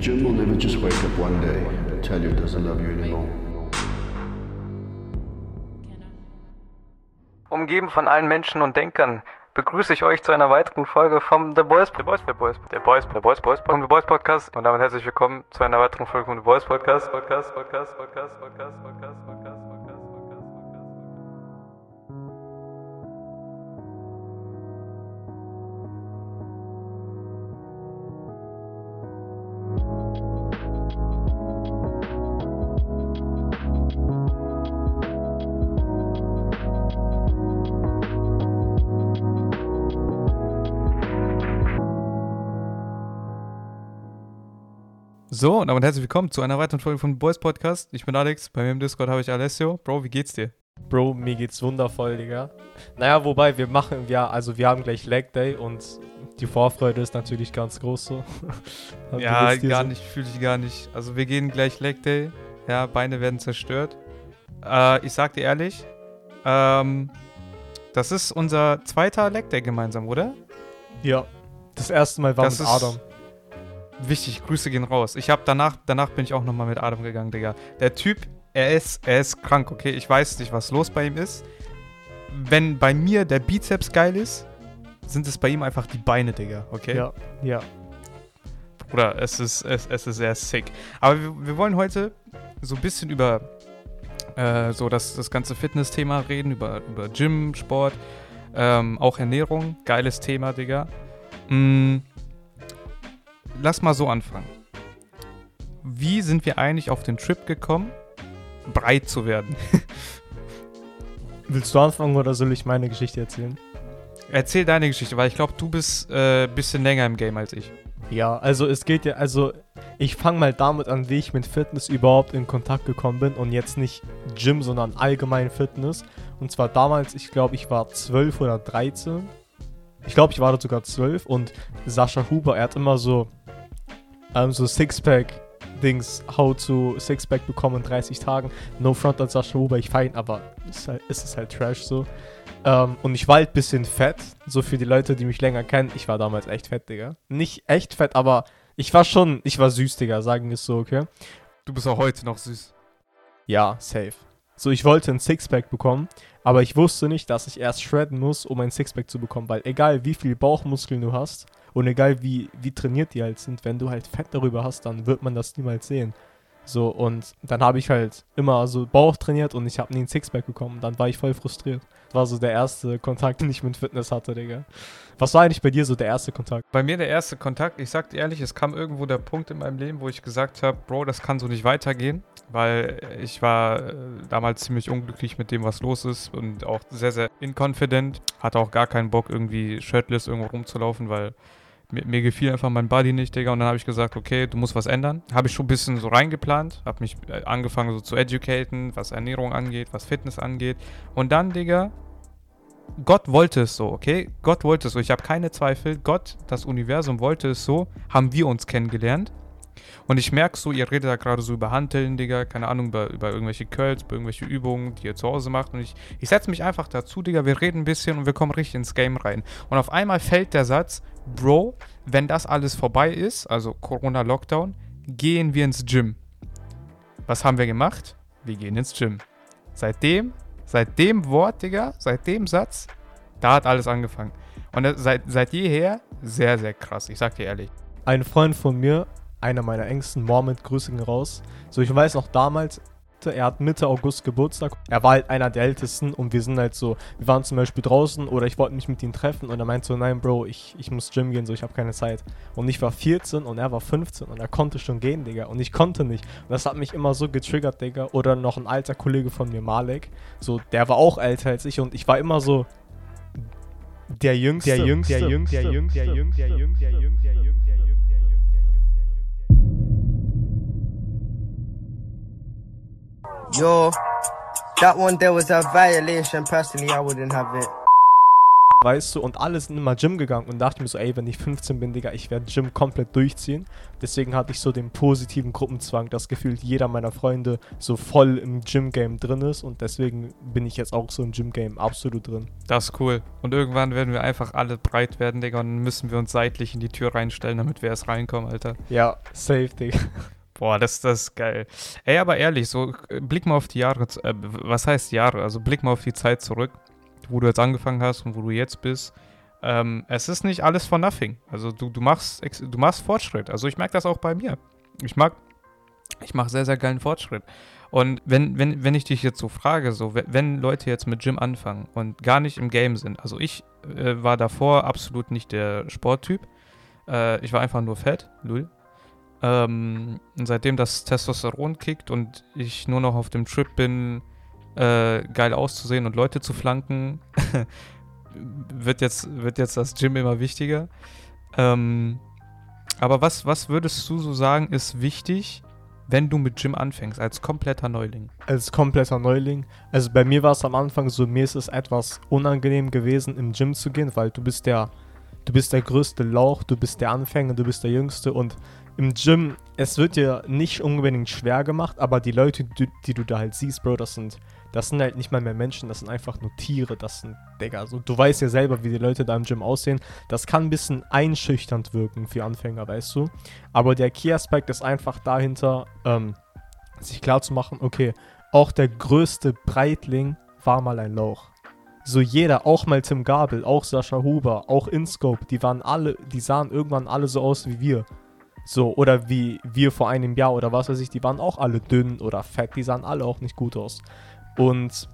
Jim will never just wake up one day and tell you he doesn't love you anymore. Umgeben von allen Menschen und Denkern begrüße ich euch zu einer weiteren Folge vom The Boys, The Boys, The Boys, The Boys, The Boys, Boys, vom The Boys Podcast und damit herzlich willkommen zu einer weiteren Folge vom The Boys Podcast, Podcast, Podcast, Podcast, Podcast, Podcast, Podcast. So, und damit herzlich willkommen zu einer weiteren Folge von Boys Podcast. Ich bin Alex, bei mir im Discord habe ich Alessio. Bro, wie geht's dir? Bro, mir geht's wundervoll, Digga. Naja, wobei, wir machen, ja, also wir haben gleich Leg Day und die Vorfreude ist natürlich ganz groß so. ja, gar so? nicht, fühle ich gar nicht. Also wir gehen gleich Leg Day. Ja, Beine werden zerstört. Äh, ich sag dir ehrlich, ähm, das ist unser zweiter Leg Day gemeinsam, oder? Ja. Das erste Mal war das mit Adam wichtig, Grüße gehen raus. Ich habe danach, danach bin ich auch nochmal mit Adam gegangen, Digga. Der Typ, er ist, er ist krank, okay? Ich weiß nicht, was los bei ihm ist. Wenn bei mir der Bizeps geil ist, sind es bei ihm einfach die Beine, Digga, okay? Ja, ja. Bruder, es ist, es, es ist sehr sick. Aber wir, wir wollen heute so ein bisschen über äh, so das, das ganze Fitness-Thema reden, über, über Gym, Sport, ähm, auch Ernährung. Geiles Thema, Digga. Mm, lass mal so anfangen. Wie sind wir eigentlich auf den Trip gekommen, breit zu werden? Willst du anfangen oder soll ich meine Geschichte erzählen? Erzähl deine Geschichte, weil ich glaube, du bist ein äh, bisschen länger im Game als ich. Ja, also es geht ja, also ich fange mal damit an, wie ich mit Fitness überhaupt in Kontakt gekommen bin und jetzt nicht Gym, sondern allgemein Fitness. Und zwar damals, ich glaube, ich war 12 oder 13. Ich glaube, ich war da sogar 12 und Sascha Huber, er hat immer so ähm, so Sixpack-Dings, how to Sixpack bekommen in 30 Tagen. No front an Sascha Huber, ich fein, aber es ist, halt, es ist halt Trash so. Ähm, und ich war halt ein bisschen fett, so für die Leute, die mich länger kennen. Ich war damals echt fett, Digga. Nicht echt fett, aber ich war schon, ich war süß, Digga, sagen wir es so, okay? Du bist auch heute noch süß. Ja, safe. So, ich wollte ein Sixpack bekommen, aber ich wusste nicht, dass ich erst shredden muss, um ein Sixpack zu bekommen, weil egal wie viel Bauchmuskeln du hast, und egal wie, wie trainiert die halt sind, wenn du halt Fett darüber hast, dann wird man das niemals sehen. So, und dann habe ich halt immer so Bauch trainiert und ich habe nie ein Sixpack bekommen. Dann war ich voll frustriert. Das war so der erste Kontakt, den ich mit Fitness hatte, Digga. Was war eigentlich bei dir so der erste Kontakt? Bei mir der erste Kontakt, ich sag dir ehrlich, es kam irgendwo der Punkt in meinem Leben, wo ich gesagt habe, Bro, das kann so nicht weitergehen, weil ich war äh, damals ziemlich unglücklich mit dem, was los ist und auch sehr, sehr inconfident. Hatte auch gar keinen Bock, irgendwie shirtless irgendwo rumzulaufen, weil mir, mir, gefiel einfach mein Body nicht, Digga. Und dann habe ich gesagt, okay, du musst was ändern. Habe ich schon ein bisschen so reingeplant. Habe mich äh, angefangen so zu educaten, was Ernährung angeht, was Fitness angeht. Und dann, Digga, Gott wollte es so, okay? Gott wollte es so. Ich habe keine Zweifel. Gott, das Universum wollte es so. Haben wir uns kennengelernt. Und ich merke so, ihr redet da gerade so über Hanteln, Digga, keine Ahnung, über, über irgendwelche Curls, über irgendwelche Übungen, die ihr zu Hause macht. Und ich, ich setze mich einfach dazu, Digga, wir reden ein bisschen und wir kommen richtig ins Game rein. Und auf einmal fällt der Satz, Bro, wenn das alles vorbei ist, also Corona-Lockdown, gehen wir ins Gym. Was haben wir gemacht? Wir gehen ins Gym. Seitdem, seit dem Wort, Digga, seit dem Satz, da hat alles angefangen. Und seit, seit jeher sehr, sehr krass, ich sag dir ehrlich. Ein Freund von mir einer meiner engsten, Mormont, Grüße raus. So, ich weiß noch damals, er hat Mitte August Geburtstag. Er war halt einer der Ältesten und wir sind halt so, wir waren zum Beispiel draußen oder ich wollte mich mit ihm treffen und er meinte so, nein Bro, ich, ich muss Gym gehen, so ich habe keine Zeit. Und ich war 14 und er war 15 und er konnte schon gehen, Digga. Und ich konnte nicht. Und das hat mich immer so getriggert, Digga. Oder noch ein alter Kollege von mir, Malek, so, der war auch älter als ich und ich war immer so der Jüngste, der Jüngste, der Jüngste, der Jüngste, der Jüngste, der Jüngste, der Jüngste, der Jüngste. Yo, that one there was a violation. Personally, I wouldn't have it. weißt du, und alle sind immer Gym gegangen und dachte mir so, ey, wenn ich 15 bin, Digga, ich werde Gym komplett durchziehen. Deswegen hatte ich so den positiven Gruppenzwang, dass gefühlt jeder meiner Freunde so voll im Gym-Game drin ist und deswegen bin ich jetzt auch so im Gym-Game absolut drin. Das ist cool. Und irgendwann werden wir einfach alle breit werden, Digga, und dann müssen wir uns seitlich in die Tür reinstellen, damit wir erst reinkommen, Alter. Ja, safe, Digga. Boah, das, das ist geil. Ey, aber ehrlich, so äh, blick mal auf die Jahre, äh, was heißt Jahre? Also blick mal auf die Zeit zurück wo du jetzt angefangen hast und wo du jetzt bist. Ähm, es ist nicht alles for nothing. Also du, du, machst, du machst Fortschritt. Also ich merke das auch bei mir. Ich mag, ich mache sehr, sehr geilen Fortschritt. Und wenn, wenn, wenn ich dich jetzt so frage, so, wenn Leute jetzt mit Gym anfangen und gar nicht im Game sind, also ich äh, war davor absolut nicht der Sporttyp. Äh, ich war einfach nur fett, Lul. Ähm, seitdem das Testosteron kickt und ich nur noch auf dem Trip bin, äh, geil auszusehen und Leute zu flanken, wird, jetzt, wird jetzt das Gym immer wichtiger. Ähm, aber was, was würdest du so sagen, ist wichtig, wenn du mit Gym anfängst, als kompletter Neuling? Als kompletter Neuling. Also bei mir war es am Anfang so, mir ist es etwas unangenehm gewesen, im Gym zu gehen, weil du bist der, du bist der größte Lauch, du bist der Anfänger, du bist der Jüngste und im Gym, es wird dir nicht unbedingt schwer gemacht, aber die Leute, die, die du da halt siehst, Bro, das sind das sind halt nicht mal mehr Menschen, das sind einfach nur Tiere, das sind, Digga, so, du weißt ja selber, wie die Leute da im Gym aussehen. Das kann ein bisschen einschüchternd wirken für Anfänger, weißt du. Aber der Key-Aspekt ist einfach dahinter, ähm, sich klar zu machen, okay, auch der größte Breitling war mal ein Lauch. So jeder, auch mal Tim Gabel, auch Sascha Huber, auch Inscope, die waren alle, die sahen irgendwann alle so aus wie wir. So, oder wie wir vor einem Jahr oder was weiß ich, die waren auch alle dünn oder fett, die sahen alle auch nicht gut aus. Und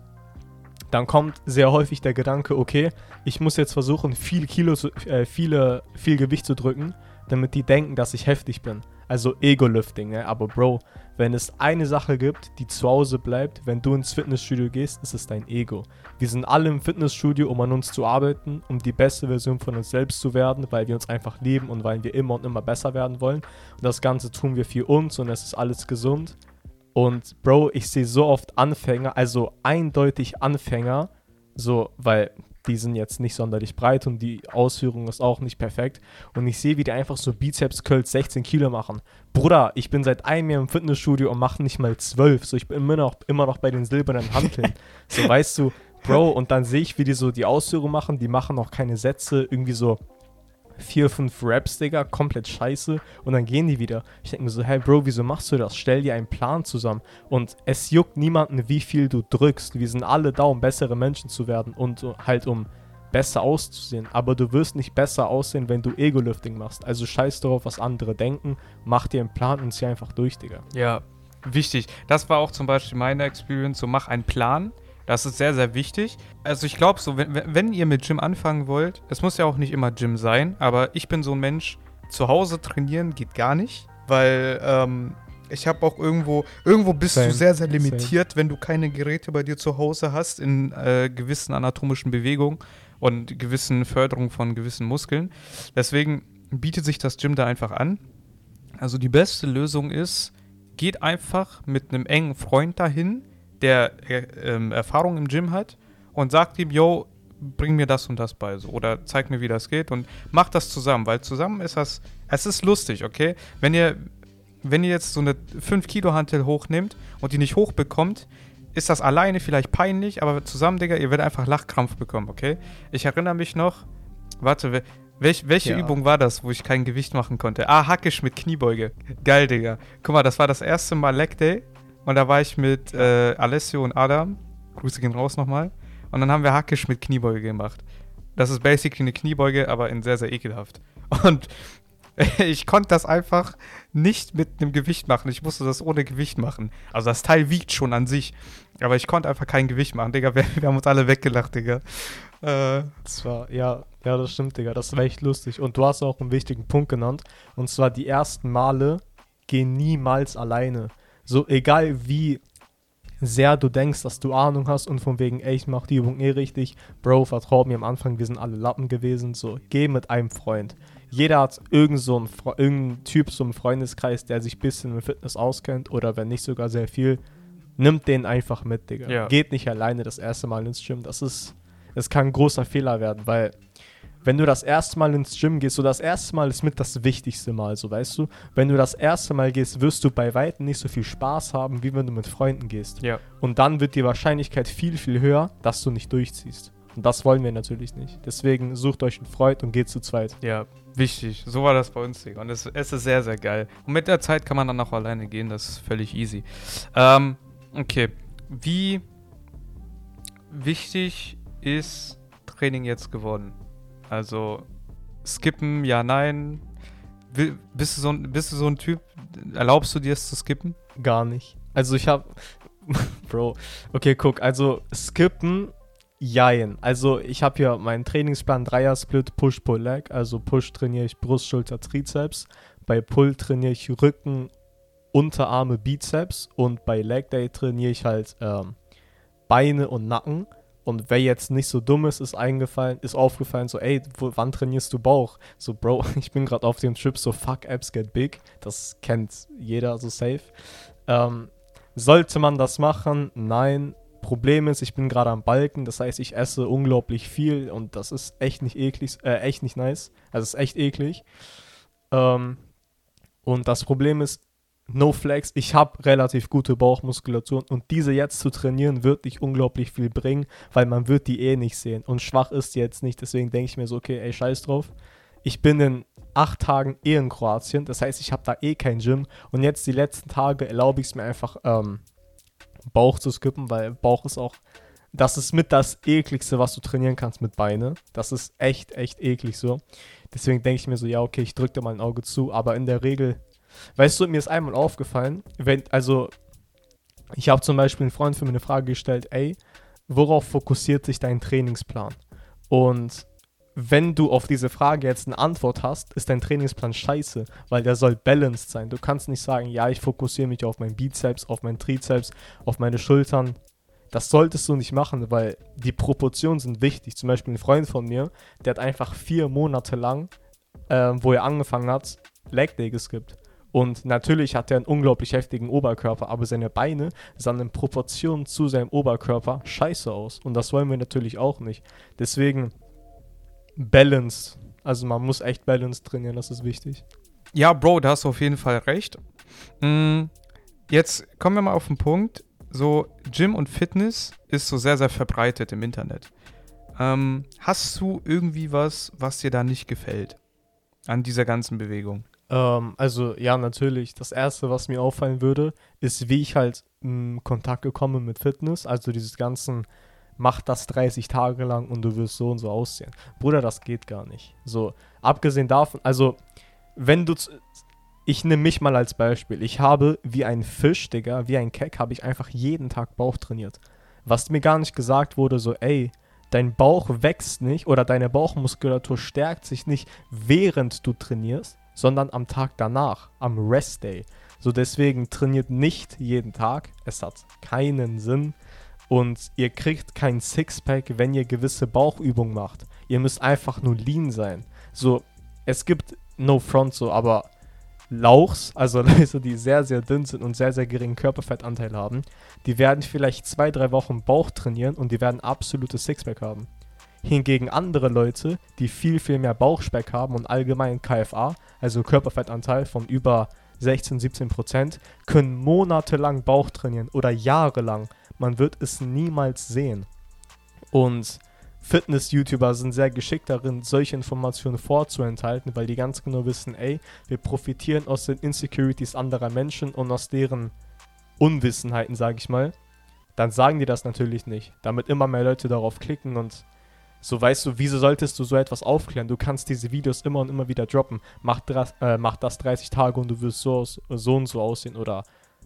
dann kommt sehr häufig der Gedanke, okay, ich muss jetzt versuchen, viel Kilo, äh, viele, viel Gewicht zu drücken, damit die denken, dass ich heftig bin. Also Ego-Lifting, ne? Aber Bro, wenn es eine Sache gibt, die zu Hause bleibt, wenn du ins Fitnessstudio gehst, ist es dein Ego. Wir sind alle im Fitnessstudio, um an uns zu arbeiten, um die beste Version von uns selbst zu werden, weil wir uns einfach lieben und weil wir immer und immer besser werden wollen. Und das Ganze tun wir für uns und es ist alles gesund. Und Bro, ich sehe so oft Anfänger, also eindeutig Anfänger, so, weil die sind jetzt nicht sonderlich breit und die Ausführung ist auch nicht perfekt. Und ich sehe, wie die einfach so Bizeps-Curls 16 Kilo machen. Bruder, ich bin seit einem Jahr im Fitnessstudio und mache nicht mal 12. So, ich bin immer noch, immer noch bei den silbernen Hanteln. so, weißt du, Bro, und dann sehe ich, wie die so die Ausführung machen. Die machen auch keine Sätze, irgendwie so vier, fünf Raps, Digga, komplett scheiße und dann gehen die wieder. Ich denke mir so, hey Bro, wieso machst du das? Stell dir einen Plan zusammen und es juckt niemanden, wie viel du drückst. Wir sind alle da, um bessere Menschen zu werden und halt um besser auszusehen. Aber du wirst nicht besser aussehen, wenn du Ego-Lifting machst. Also scheiß darauf, was andere denken, mach dir einen Plan und zieh einfach durch, Digga. Ja, wichtig. Das war auch zum Beispiel meine Experience, so mach einen Plan das ist sehr, sehr wichtig. Also ich glaube so, wenn, wenn ihr mit Gym anfangen wollt, es muss ja auch nicht immer Gym sein, aber ich bin so ein Mensch, zu Hause trainieren geht gar nicht, weil ähm, ich habe auch irgendwo, irgendwo bist Same. du sehr, sehr limitiert, Same. wenn du keine Geräte bei dir zu Hause hast in äh, gewissen anatomischen Bewegungen und gewissen Förderungen von gewissen Muskeln. Deswegen bietet sich das Gym da einfach an. Also die beste Lösung ist, geht einfach mit einem engen Freund dahin, der äh, ähm, Erfahrung im Gym hat und sagt ihm, yo, bring mir das und das bei, so, oder zeig mir, wie das geht und mach das zusammen, weil zusammen ist das, es ist lustig, okay? Wenn ihr, wenn ihr jetzt so eine 5 Kilo Hantel hochnimmt und die nicht hochbekommt, ist das alleine vielleicht peinlich, aber zusammen, Digga, ihr werdet einfach Lachkrampf bekommen, okay? Ich erinnere mich noch, warte, welch, welche ja. Übung war das, wo ich kein Gewicht machen konnte? Ah, Hackisch mit Kniebeuge. Geil, Digga. Guck mal, das war das erste Mal Leg Day und da war ich mit äh, Alessio und Adam. Grüße gehen raus nochmal. Und dann haben wir Hackisch mit Kniebeuge gemacht. Das ist basically eine Kniebeuge, aber in sehr, sehr ekelhaft. Und ich konnte das einfach nicht mit einem Gewicht machen. Ich musste das ohne Gewicht machen. Also das Teil wiegt schon an sich. Aber ich konnte einfach kein Gewicht machen, Digga. Wir, wir haben uns alle weggelacht, Digga. Äh. Das war, ja, ja, das stimmt, Digga. Das war echt lustig. Und du hast auch einen wichtigen Punkt genannt. Und zwar die ersten Male gehen niemals alleine. So, egal wie sehr du denkst, dass du Ahnung hast und von wegen, ey, ich mach die Übung eh richtig. Bro, vertrau mir am Anfang, wir sind alle Lappen gewesen. So, geh mit einem Freund. Jeder hat irgend so einen, irgendeinen Typ, so einen Freundeskreis, der sich ein bisschen mit Fitness auskennt oder wenn nicht sogar sehr viel. Nimmt den einfach mit, Digga. Ja. Geht nicht alleine das erste Mal ins Gym. Das ist Es kann ein großer Fehler werden, weil wenn du das erste Mal ins Gym gehst, so das erste Mal ist mit das wichtigste Mal, so weißt du. Wenn du das erste Mal gehst, wirst du bei weitem nicht so viel Spaß haben, wie wenn du mit Freunden gehst. Ja. Und dann wird die Wahrscheinlichkeit viel, viel höher, dass du nicht durchziehst. Und das wollen wir natürlich nicht. Deswegen sucht euch einen Freund und geht zu zweit. Ja, wichtig. So war das bei uns, Digga. Und es, es ist sehr, sehr geil. Und mit der Zeit kann man dann auch alleine gehen, das ist völlig easy. Ähm, okay. Wie wichtig ist Training jetzt geworden? Also, skippen, ja, nein. Will- Bist du, so ein, bist du so ein Typ, erlaubst du dir es zu skippen? Gar nicht. Also ich habe, Bro, okay, guck, also skippen, jein. Also ich habe hier meinen Trainingsplan Dreier-Split, Push, Pull, Leg. Also Push trainiere ich Brust, Schulter, Trizeps. Bei Pull trainiere ich Rücken, Unterarme, Bizeps. Und bei Leg Day trainiere ich halt ähm, Beine und Nacken. Und wer jetzt nicht so dumm ist, ist eingefallen, ist aufgefallen, so, ey, wo, wann trainierst du Bauch? So, Bro, ich bin gerade auf dem Trip, so, fuck, Abs get big. Das kennt jeder so safe. Ähm, sollte man das machen? Nein. Problem ist, ich bin gerade am Balken, das heißt, ich esse unglaublich viel und das ist echt nicht eklig, äh, echt nicht nice. Also es ist echt eklig. Ähm, und das Problem ist, no flex, ich habe relativ gute Bauchmuskulatur und diese jetzt zu trainieren wird nicht unglaublich viel bringen, weil man wird die eh nicht sehen und schwach ist die jetzt nicht, deswegen denke ich mir so, okay, ey, scheiß drauf. Ich bin in acht Tagen eh in Kroatien, das heißt, ich habe da eh kein Gym und jetzt die letzten Tage erlaube ich es mir einfach, ähm, Bauch zu skippen, weil Bauch ist auch, das ist mit das ekligste, was du trainieren kannst mit Beine. Das ist echt, echt eklig so. Deswegen denke ich mir so, ja, okay, ich drücke da mal ein Auge zu, aber in der Regel, weißt du, mir ist einmal aufgefallen, wenn, also, ich habe zum Beispiel einen Freund für mir eine Frage gestellt, ey, worauf fokussiert sich dein Trainingsplan? Und wenn du auf diese Frage jetzt eine Antwort hast, ist dein Trainingsplan scheiße, weil der soll balanced sein. Du kannst nicht sagen, ja, ich fokussiere mich auf meinen Bizeps, auf meinen Trizeps, auf meine Schultern. Das solltest du nicht machen, weil die Proportionen sind wichtig. Zum Beispiel ein Freund von mir, der hat einfach vier Monate lang, äh, wo er angefangen hat, Leg Day geskippt. Und natürlich hat er einen unglaublich heftigen Oberkörper, aber seine Beine sahen in Proportion zu seinem Oberkörper scheiße aus. Und das wollen wir natürlich auch nicht. Deswegen Balance. Also man muss echt Balance trainieren, das ist wichtig. Ja, Bro, da hast du auf jeden Fall recht. Mm, jetzt kommen wir mal auf den Punkt. So, Gym und Fitness ist so sehr, sehr verbreitet im Internet. Ähm, hast du irgendwie was, was dir da nicht gefällt? An dieser ganzen Bewegung? Ähm, also ja, natürlich. Das Erste, was mir auffallen würde, ist, wie ich halt in Kontakt gekommen bin mit Fitness. Also dieses ganzen, mach das 30 Tage lang und du wirst so und so aussehen. Bruder, das geht gar nicht. So, abgesehen davon, also wenn du, ich nehme mich mal als Beispiel. Ich habe wie ein Fisch, Digga, wie ein Keck, habe ich einfach jeden Tag Bauch trainiert. Was mir gar nicht gesagt wurde, so, ey, dein Bauch wächst nicht oder deine Bauchmuskulatur stärkt sich nicht, während du trainierst, sondern am Tag danach, am Rest Day. So deswegen trainiert nicht jeden Tag. Es hat keinen Sinn. Und ihr kriegt kein Sixpack, wenn ihr gewisse Bauchübungen macht. Ihr müsst einfach nur lean sein. So, es gibt no front so, aber Lauchs, also Leute, die sehr, sehr dünn sind und sehr, sehr geringen Körperfettanteil haben, die werden vielleicht zwei, drei Wochen Bauch trainieren und die werden absolutes Sixpack haben. Hingegen andere Leute, die viel, viel mehr Bauchspeck haben und allgemein KFA, also Körperfettanteil von über 16, 17 Prozent, können monatelang Bauch trainieren oder jahrelang. Man wird es niemals sehen. Und Fitness-YouTuber sind sehr geschickt darin, solche Informationen vorzuenthalten, weil die ganz genau wissen, ey, wir profitieren aus den Insecurities anderer Menschen und aus deren Unwissenheiten, sage ich mal. Dann sagen die das natürlich nicht, damit immer mehr Leute darauf klicken und so weißt du, wieso solltest du so etwas aufklären? Du kannst diese Videos immer und immer wieder droppen. Mach, dras- äh, mach das 30 Tage und du wirst so, so und so aussehen. Oder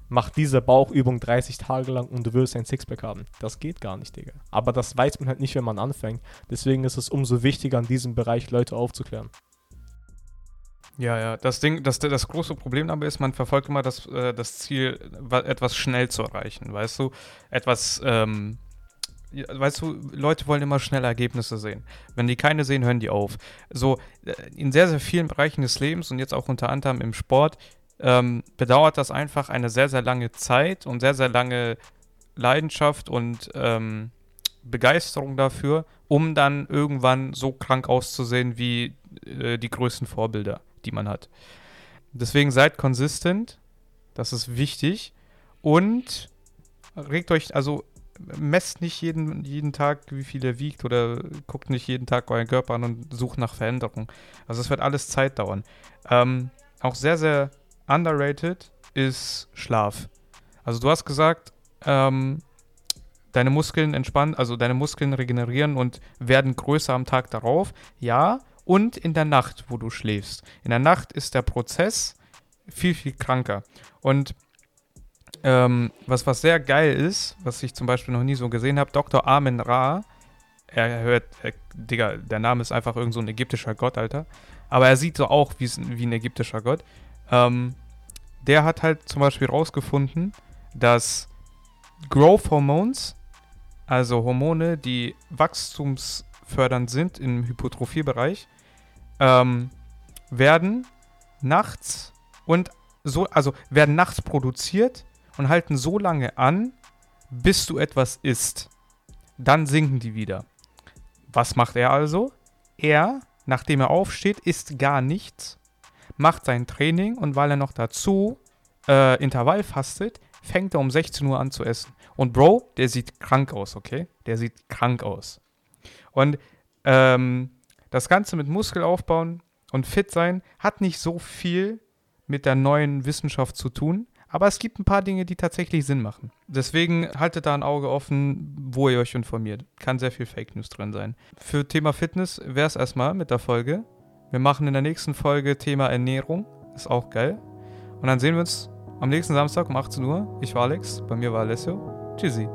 mach diese Bauchübung 30 Tage lang und du wirst ein Sixpack haben. Das geht gar nicht, Digga. Aber das weiß man halt nicht, wenn man anfängt. Deswegen ist es umso wichtiger, in diesem Bereich Leute aufzuklären. Ja, ja. Das Ding, das, das große Problem dabei ist, man verfolgt immer das, äh, das Ziel, wa- etwas schnell zu erreichen, weißt du? Etwas, ähm, weißt du, Leute wollen immer schnell Ergebnisse sehen. Wenn die keine sehen, hören die auf. So, äh, in sehr, sehr vielen Bereichen des Lebens und jetzt auch unter anderem im Sport, ähm, bedauert das einfach eine sehr, sehr lange Zeit und sehr, sehr lange Leidenschaft und ähm, Begeisterung dafür, um dann irgendwann so krank auszusehen wie äh, die größten Vorbilder, die man hat. Deswegen seid konsistent, das ist wichtig und regt euch, also messt nicht jeden, jeden Tag, wie viel er wiegt oder guckt nicht jeden Tag euren Körper an und sucht nach Veränderung. Also es wird alles Zeit dauern. Ähm, auch sehr, sehr underrated ist Schlaf. Also du hast gesagt, ähm, deine Muskeln entspannen, also deine Muskeln regenerieren und werden größer am Tag darauf. Ja, und in der Nacht, wo du schläfst. In der Nacht ist der Prozess viel, viel kranker. Und ähm, was, was sehr geil ist, was ich zum Beispiel noch nie so gesehen habe, Dr. Amen Ra, er hört, äh, Digga, der Name ist einfach irgend so ein ägyptischer Gott, Alter. Aber er sieht so auch wie, wie ein ägyptischer Gott. Ähm, der hat halt zum Beispiel rausgefunden, dass Growth Hormones, also Hormone, die wachstumsfördernd sind im Hypotrophiebereich, ähm, werden nachts und so, also werden nachts produziert und halten so lange an, bis du etwas isst. Dann sinken die wieder. Was macht er also? Er, nachdem er aufsteht, isst gar nichts, macht sein Training und weil er noch dazu äh, Intervall fastet, fängt er um 16 Uhr an zu essen. Und Bro, der sieht krank aus, okay? Der sieht krank aus. Und ähm, das Ganze mit Muskel aufbauen und fit sein hat nicht so viel mit der neuen Wissenschaft zu tun. Aber es gibt ein paar Dinge, die tatsächlich Sinn machen. Deswegen haltet da ein Auge offen, wo ihr euch informiert. Kann sehr viel Fake News drin sein. Für Thema Fitness wäre es erstmal mit der Folge. Wir machen in der nächsten Folge Thema Ernährung. Ist auch geil. Und dann sehen wir uns am nächsten Samstag um 18 Uhr. Ich war Alex, bei mir war Alessio. Tschüssi.